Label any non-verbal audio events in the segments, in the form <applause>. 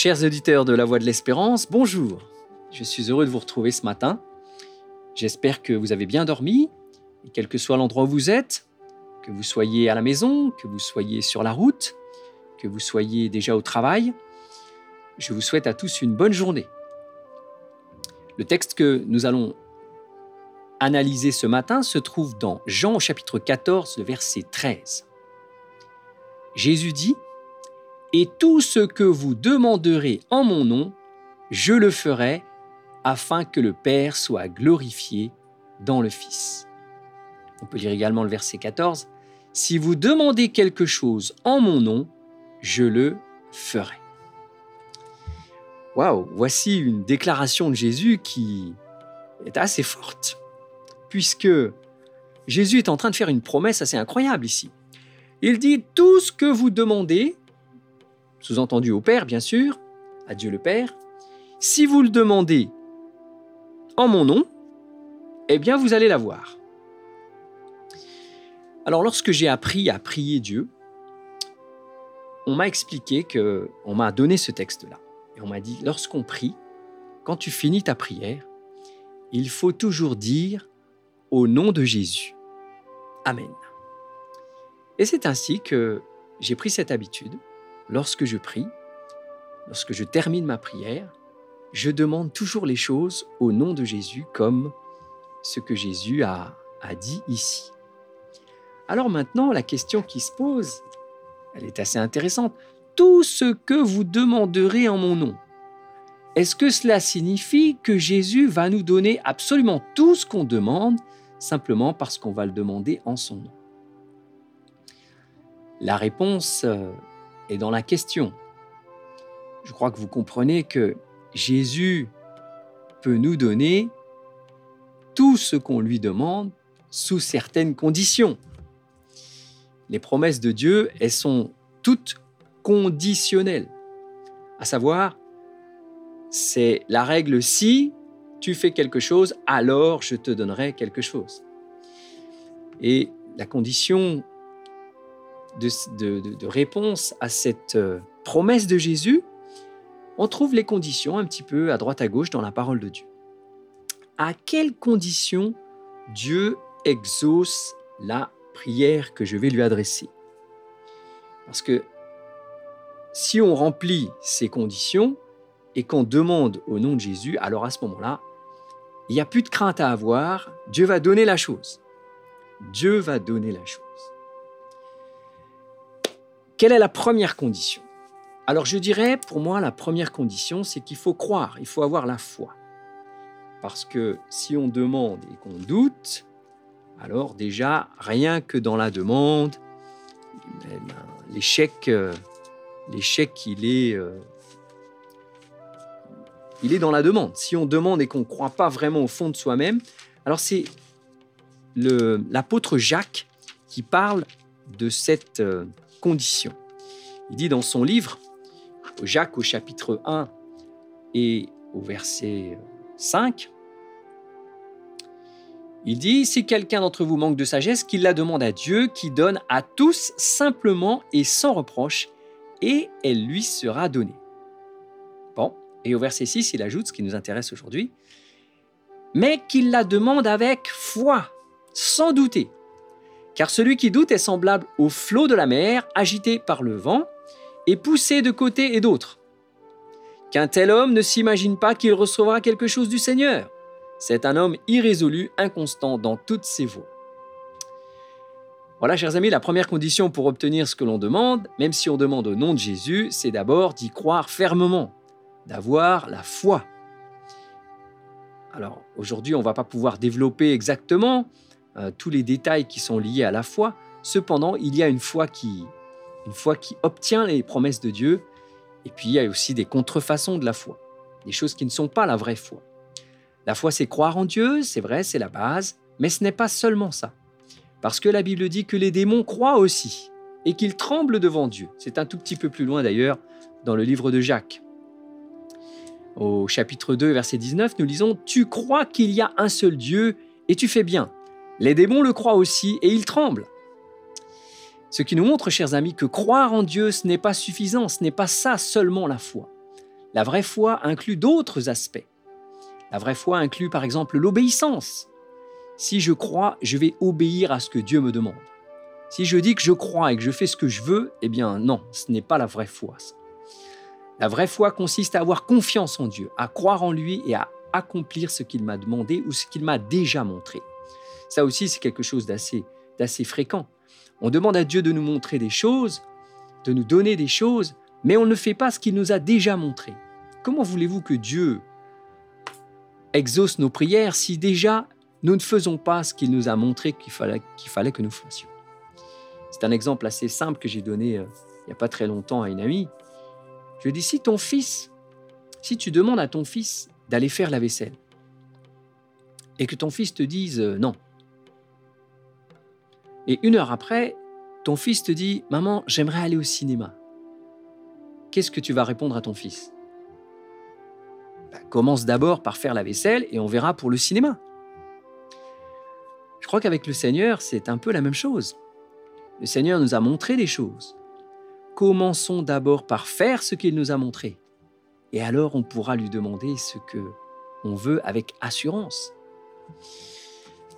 Chers auditeurs de La Voix de l'Espérance, bonjour. Je suis heureux de vous retrouver ce matin. J'espère que vous avez bien dormi, et quel que soit l'endroit où vous êtes, que vous soyez à la maison, que vous soyez sur la route, que vous soyez déjà au travail, je vous souhaite à tous une bonne journée. Le texte que nous allons analyser ce matin se trouve dans Jean au chapitre 14, le verset 13. Jésus dit, Et tout ce que vous demanderez en mon nom, je le ferai, afin que le Père soit glorifié dans le Fils. On peut lire également le verset 14, Si vous demandez quelque chose en mon nom, je le ferai. Waouh, voici une déclaration de Jésus qui est assez forte, puisque Jésus est en train de faire une promesse assez incroyable ici. Il dit tout ce que vous demandez, sous-entendu au Père bien sûr, à Dieu le Père, si vous le demandez en mon nom, eh bien vous allez l'avoir. Alors lorsque j'ai appris à prier Dieu, on m'a expliqué que, on m'a donné ce texte-là. Et on m'a dit, lorsqu'on prie, quand tu finis ta prière, il faut toujours dire au nom de Jésus. Amen. Et c'est ainsi que j'ai pris cette habitude. Lorsque je prie, lorsque je termine ma prière, je demande toujours les choses au nom de Jésus comme ce que Jésus a, dit ici. Alors maintenant, la question qui se pose, elle est assez intéressante. Tout ce que vous demanderez en mon nom, est-ce que cela signifie que Jésus va nous donner absolument tout ce qu'on demande simplement parce qu'on va le demander en son nom? La réponse euh, est dans la question. Je crois que vous comprenez que Jésus peut nous donner tout ce qu'on lui demande sous certaines conditions. Les promesses de Dieu, elles sont toutes conditionnelles. À savoir, c'est la règle si tu fais quelque chose, alors je te donnerai quelque chose. Et la condition de, réponse à cette euh, promesse de Jésus, on trouve les conditions un petit peu à droite à gauche dans la parole de Dieu. À quelles conditions Dieu exauce la prière que je vais lui adresser? Parce que si on remplit ces conditions et qu'on demande au nom de Jésus, alors à ce moment-là, il n'y a plus de crainte à avoir, Dieu va donner la chose. Dieu va donner la chose. Quelle est la première condition? Alors je dirais, pour moi, la première condition, c'est qu'il faut croire, il faut avoir la foi. Parce que si on demande et qu'on doute, alors déjà, rien que dans la demande, ben, l'échec, euh, l'échec, il est, euh, il est dans la demande. Si on demande et qu'on ne croit pas vraiment au fond de soi-même, alors c'est l'apôtre Jacques qui parle de cette conditions. Il dit dans son livre, Jacques au chapitre 1 et au verset 5, il dit, si quelqu'un d'entre vous manque de sagesse, qu'il la demande à Dieu, qui donne à tous simplement et sans reproche, et elle lui sera donnée. Bon, et au verset 6, il ajoute ce qui nous intéresse aujourd'hui, mais qu'il la demande avec foi, sans douter, car celui qui doute est semblable au flot de la mer, agité par le vent et poussé de côté et d'autre. Qu'un tel homme ne s'imagine pas qu'il recevra quelque chose du Seigneur. C'est un homme irrésolu, inconstant dans toutes ses voies. Voilà, chers amis, la première condition pour obtenir ce que l'on demande, même si on demande au nom de Jésus, c'est d'abord d'y croire fermement, d'avoir la foi. Alors, aujourd'hui, on ne va pas pouvoir développer exactement euh, tous les détails qui sont liés à la foi. Cependant, il y a une foi qui, une foi qui obtient les promesses de Dieu. Et puis, il y a aussi des contrefaçons de la foi, des choses qui ne sont pas la vraie foi. La foi, c'est croire en Dieu, c'est vrai, c'est la base, mais ce n'est pas seulement ça. Parce que la Bible dit que les démons croient aussi et qu'ils tremblent devant Dieu. C'est un tout petit peu plus loin d'ailleurs dans le livre de Jacques. Au chapitre 2, verset 19, nous lisons Tu crois qu'il y a un seul Dieu et tu fais bien. Les démons le croient aussi et ils tremblent. Ce qui nous montre, chers amis, que croire en Dieu, ce n'est pas suffisant, ce n'est pas ça seulement la foi. La vraie foi inclut d'autres aspects. La vraie foi inclut par exemple l'obéissance. Si je crois, je vais obéir à ce que Dieu me demande. Si je dis que je crois et que je fais ce que je veux, eh bien non, ce n'est pas la vraie foi. La vraie foi consiste à avoir confiance en Dieu, à croire en lui et à accomplir ce qu'il m'a demandé ou ce qu'il m'a déjà montré. Ça aussi, c'est quelque chose d'assez, fréquent. On demande à Dieu de nous montrer des choses, de nous donner des choses, mais on ne fait pas ce qu'il nous a déjà montré. Comment voulez-vous que Dieu exauce nos prières si déjà nous ne faisons pas ce qu'il nous a montré qu'il fallait, qu'il fallait que nous fassions? C'est un exemple assez simple que j'ai donné euh, il n'y a pas très longtemps à une amie. Je lui ai dit, si ton fils, si tu demandes à ton fils d'aller faire la vaisselle, et que ton fils te dise euh, non, et une heure après, ton fils te dit, maman, j'aimerais aller au cinéma, qu'est-ce que tu vas répondre à ton fils? Bah, Commence d'abord par faire la vaisselle et on verra pour le cinéma. Je crois qu'avec le Seigneur, c'est un peu la même chose. Le Seigneur nous a montré des choses. Commençons d'abord par faire ce qu'il nous a montré. Et alors on pourra lui demander ce que on veut avec assurance.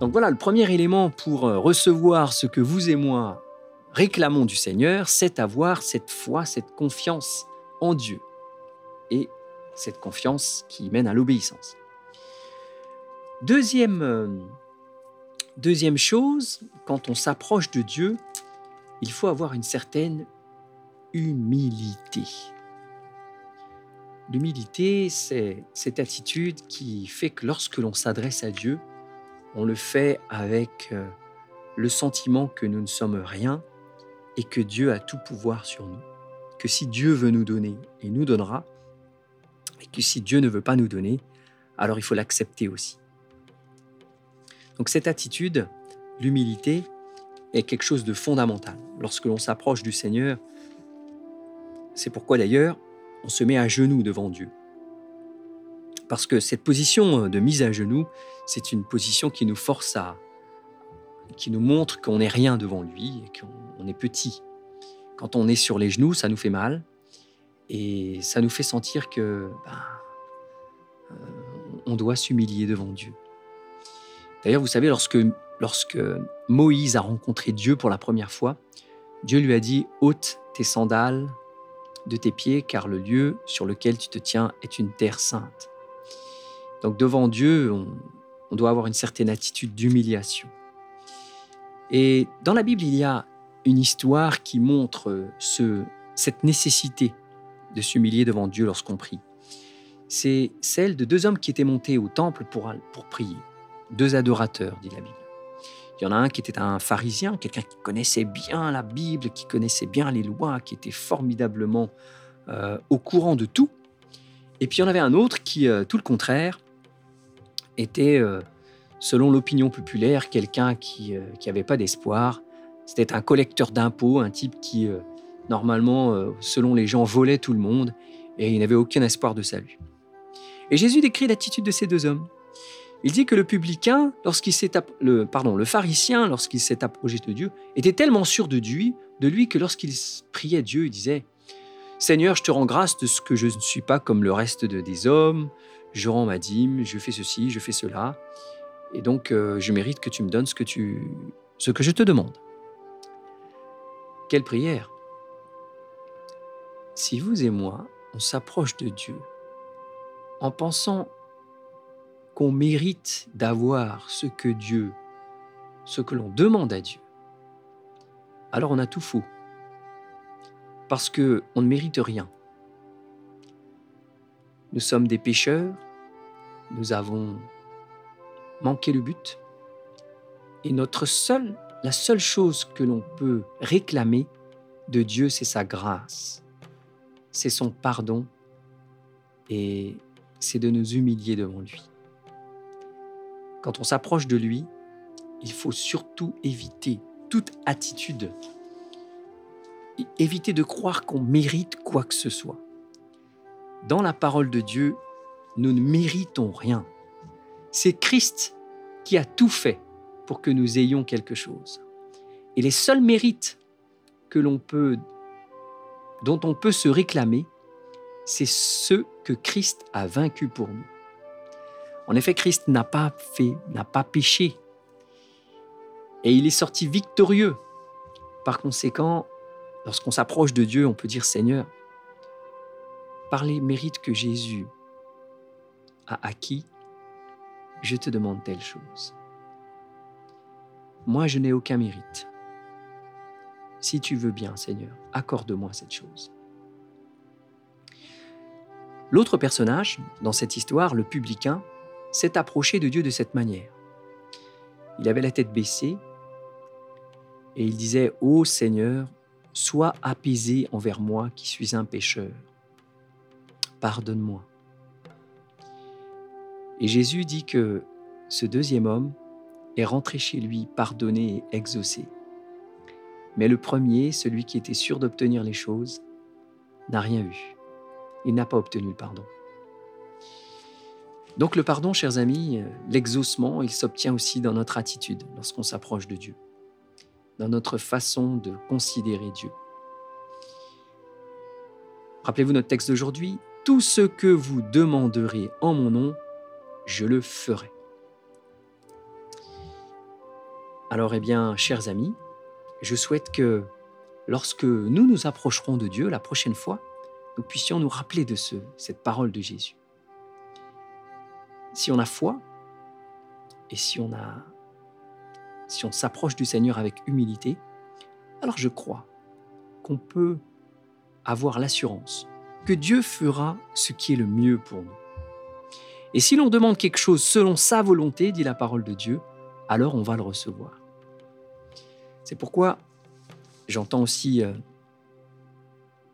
Donc voilà, le premier élément pour euh, recevoir ce que vous et moi réclamons du Seigneur, c'est avoir cette foi, cette confiance en Dieu. Et cette confiance qui mène à l'obéissance. Deuxième, euh, deuxième chose, quand on s'approche de Dieu, il faut avoir une certaine humilité. L'humilité, c'est cette attitude qui fait que lorsque l'on s'adresse à Dieu, on le fait avec euh, le sentiment que nous ne sommes rien et que Dieu a tout pouvoir sur nous. Que si Dieu veut nous donner, il nous donnera, et que si Dieu ne veut pas nous donner, alors il faut l'accepter aussi. Donc cette attitude, l'humilité, est quelque chose de fondamental. Lorsque l'on s'approche du Seigneur, c'est pourquoi d'ailleurs on se met à genoux devant Dieu. Parce que cette position de mise à genoux, c'est une position qui nous force à, qui nous montre qu'on n'est rien devant lui qu'on est petit. Quand on est sur les genoux, ça nous fait mal et ça nous fait sentir que ben, euh, on doit s'humilier devant Dieu. D'ailleurs, vous savez, lorsque, lorsque Moïse a rencontré Dieu pour la première fois, Dieu lui a dit ôte tes sandales de tes pieds, car le lieu sur lequel tu te tiens est une terre sainte. Donc devant Dieu, on, doit avoir une certaine attitude d'humiliation. Et dans la Bible, il y a une histoire qui montre ce, cette nécessité de s'humilier devant Dieu lorsqu'on prie. C'est celle de deux hommes qui étaient montés au temple pour, pour prier. Deux adorateurs, dit la Bible. Il y en a un qui était un pharisien, quelqu'un qui connaissait bien la Bible, qui connaissait bien les lois, qui était formidablement euh, au courant de tout. Et puis il y en avait un autre qui, euh, tout le contraire, était, euh, selon l'opinion populaire, quelqu'un qui n'avait pas d'espoir. C'était un collecteur d'impôts, un type qui, normalement, selon les gens, volait tout le monde et il n'avait aucun espoir de salut. Et Jésus décrit l'attitude de ces deux hommes. Il dit que le publicain, lorsqu'il s'est pardon, le pharisien, lorsqu'il s'est approché de Dieu, était tellement sûr de lui, de lui que lorsqu'il priait Dieu, il disait Seigneur, je te rends grâce de ce que je ne suis pas comme le reste des hommes. Je rends ma dîme, je fais ceci, je fais cela, et donc euh, je mérite que tu me donnes ce que je te demande. Quelle prière Si vous et moi, on s'approche de Dieu en pensant qu'on mérite d'avoir ce que Dieu, ce que l'on demande à Dieu, alors on a tout faux. Parce que on ne mérite rien. Nous sommes des pécheurs, nous avons manqué le but, et notre seule, la seule chose que l'on peut réclamer de Dieu, c'est sa grâce, c'est son pardon, et c'est de nous humilier devant lui. Quand on s'approche de lui, il faut surtout éviter toute attitude, éviter de croire qu'on mérite quoi que ce soit. Dans la parole de Dieu, nous ne méritons rien. C'est Christ qui a tout fait pour que nous ayons quelque chose. Et les seuls mérites que l'on peut, dont on peut se réclamer, c'est ce que Christ a vaincu pour nous. En effet, Christ n'a pas fait, n'a pas péché. Et il est sorti victorieux. Par conséquent, lorsqu'on s'approche de Dieu, on peut dire Seigneur, par les mérites que Jésus a acquis, je te demande telle chose. Moi, je n'ai aucun mérite. Si tu veux bien, Seigneur, accorde-moi cette chose. L'autre personnage, dans cette histoire, le publicain, s'est approché de Dieu de cette manière. Il avait la tête baissée et il disait Ô Seigneur, sois apaisé envers moi qui suis un pécheur. Pardonne-moi. Et Jésus dit que ce deuxième homme est rentré chez lui pardonné et exaucé. Mais le premier, celui qui était sûr d'obtenir les choses, n'a rien eu. Il n'a pas obtenu le pardon. Donc le pardon, chers amis, l'exaucement, il s'obtient aussi dans notre attitude lorsqu'on s'approche de Dieu, dans notre façon de considérer Dieu. Rappelez-vous notre texte d'aujourd'hui, tout ce que vous demanderez en mon nom, je le ferai. Alors, eh bien, chers amis, je souhaite que lorsque nous nous approcherons de Dieu la prochaine fois, nous puissions nous rappeler de ce, cette parole de Jésus. Si on a foi et si on si on s'approche du Seigneur avec humilité, alors je crois qu'on peut avoir l'assurance que Dieu fera ce qui est le mieux pour nous. Et si l'on demande quelque chose selon sa volonté, dit la parole de Dieu, alors on va le recevoir. C'est pourquoi j'entends aussi, euh,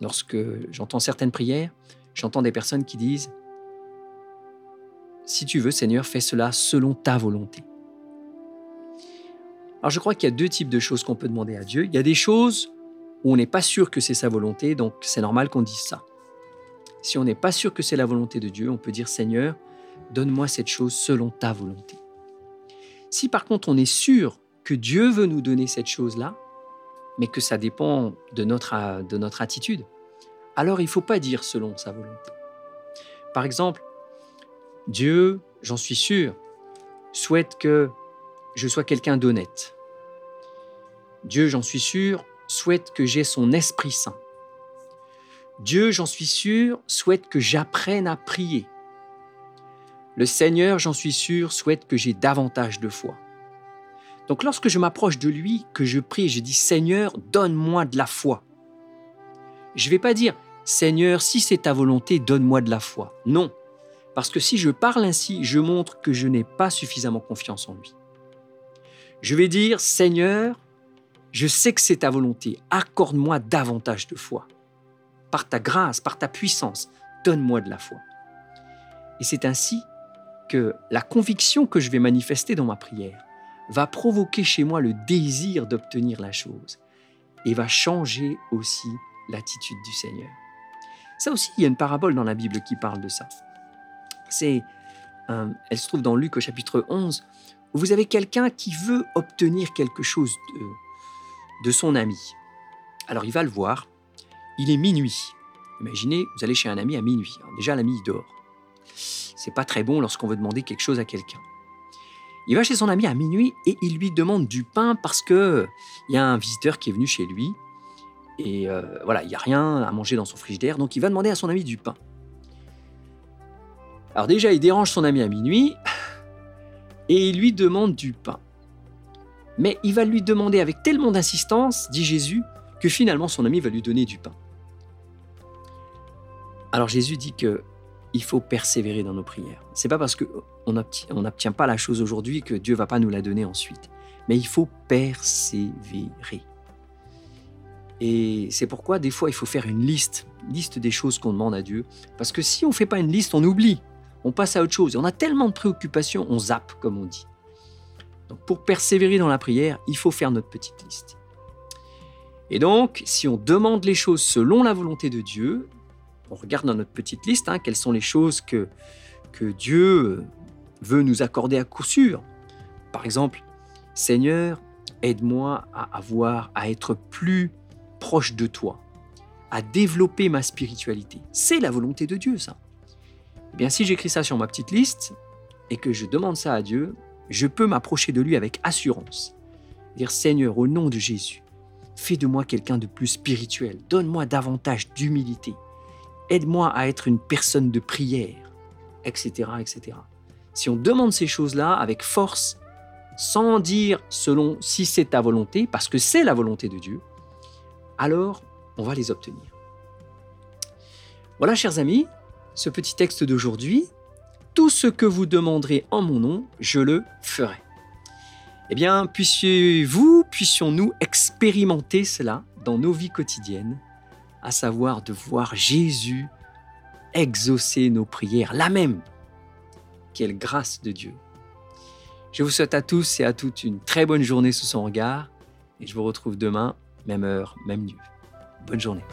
lorsque j'entends certaines prières, j'entends des personnes qui disent, si tu veux Seigneur, fais cela selon ta volonté. Alors je crois qu'il y a deux types de choses qu'on peut demander à Dieu. Il y a des choses où on n'est pas sûr que c'est sa volonté, donc c'est normal qu'on dise ça. Si on n'est pas sûr que c'est la volonté de Dieu, on peut dire Seigneur, donne-moi cette chose selon ta volonté. Si par contre on est sûr que Dieu veut nous donner cette chose-là, mais que ça dépend de notre, de notre attitude, alors il ne faut pas dire selon sa volonté. Par exemple, Dieu, j'en suis sûr, souhaite que je sois quelqu'un d'honnête. Dieu, j'en suis sûr, souhaite que j'ai son Esprit Saint. Dieu, j'en suis sûr, souhaite que j'apprenne à prier. Le Seigneur, j'en suis sûr, souhaite que j'ai davantage de foi. Donc lorsque je m'approche de lui, que je prie, je dis Seigneur, donne-moi de la foi. Je ne vais pas dire Seigneur, si c'est ta volonté, donne-moi de la foi. Non, parce que si je parle ainsi, je montre que je n'ai pas suffisamment confiance en lui. Je vais dire Seigneur, je sais que c'est ta volonté, accorde-moi davantage de foi. Par ta grâce, par ta puissance, donne-moi de la foi. Et c'est ainsi que la conviction que je vais manifester dans ma prière va provoquer chez moi le désir d'obtenir la chose et va changer aussi l'attitude du Seigneur. Ça aussi, il y a une parabole dans la Bible qui parle de ça. C'est, euh, elle se trouve dans Luc au chapitre 11, où vous avez quelqu'un qui veut obtenir quelque chose de, de son ami. Alors il va le voir, il est minuit. Imaginez, vous allez chez un ami à minuit. déjà, l'ami dort. C'est pas très bon lorsqu'on veut demander quelque chose à quelqu'un. Il va chez son ami à minuit et il lui demande du pain parce que il y a un visiteur qui est venu chez lui et euh, voilà, il n'y a rien à manger dans son frigidaire, donc il va demander à son ami du pain. Alors déjà, il dérange son ami à minuit <sighs> et il lui demande du pain. Mais il va lui demander avec tellement d'insistance, dit Jésus, que finalement son ami va lui donner du pain. Alors Jésus dit que il faut persévérer dans nos prières. C'est pas parce qu'on n'obtient pas la chose aujourd'hui que Dieu va pas nous la donner ensuite. Mais il faut persévérer. Et c'est pourquoi des fois il faut faire une liste, liste des choses qu'on demande à Dieu. Parce que si on ne fait pas une liste, on oublie, on passe à autre chose. On a tellement de préoccupations, on zappe, comme on dit. Donc pour persévérer dans la prière, il faut faire notre petite liste. Et donc, si on demande les choses selon la volonté de Dieu, on regarde dans notre petite liste hein, quelles sont les choses que, que Dieu veut nous accorder à coup sûr. Par exemple, Seigneur, aide-moi à avoir, à être plus proche de toi, à développer ma spiritualité. C'est la volonté de Dieu, ça. Eh bien, si j'écris ça sur ma petite liste et que je demande ça à Dieu, je peux m'approcher de lui avec assurance. Dire Seigneur, au nom de Jésus, fais de moi quelqu'un de plus spirituel, donne-moi davantage d'humilité, aide-moi à être une personne de prière, etc., etc. Si on demande ces choses-là avec force, sans dire selon si c'est ta volonté, parce que c'est la volonté de Dieu, alors on va les obtenir. Voilà, chers amis, ce petit texte d'aujourd'hui. Tout ce que vous demanderez en mon nom, je le ferai. Eh bien, puissiez-vous, puissions-nous expérimenter cela dans nos vies quotidiennes, à savoir de voir Jésus exaucer nos prières, la même. Quelle grâce de Dieu. Je vous souhaite à tous et à toutes une très bonne journée sous son regard et je vous retrouve demain, même heure, même lieu. Bonne journée.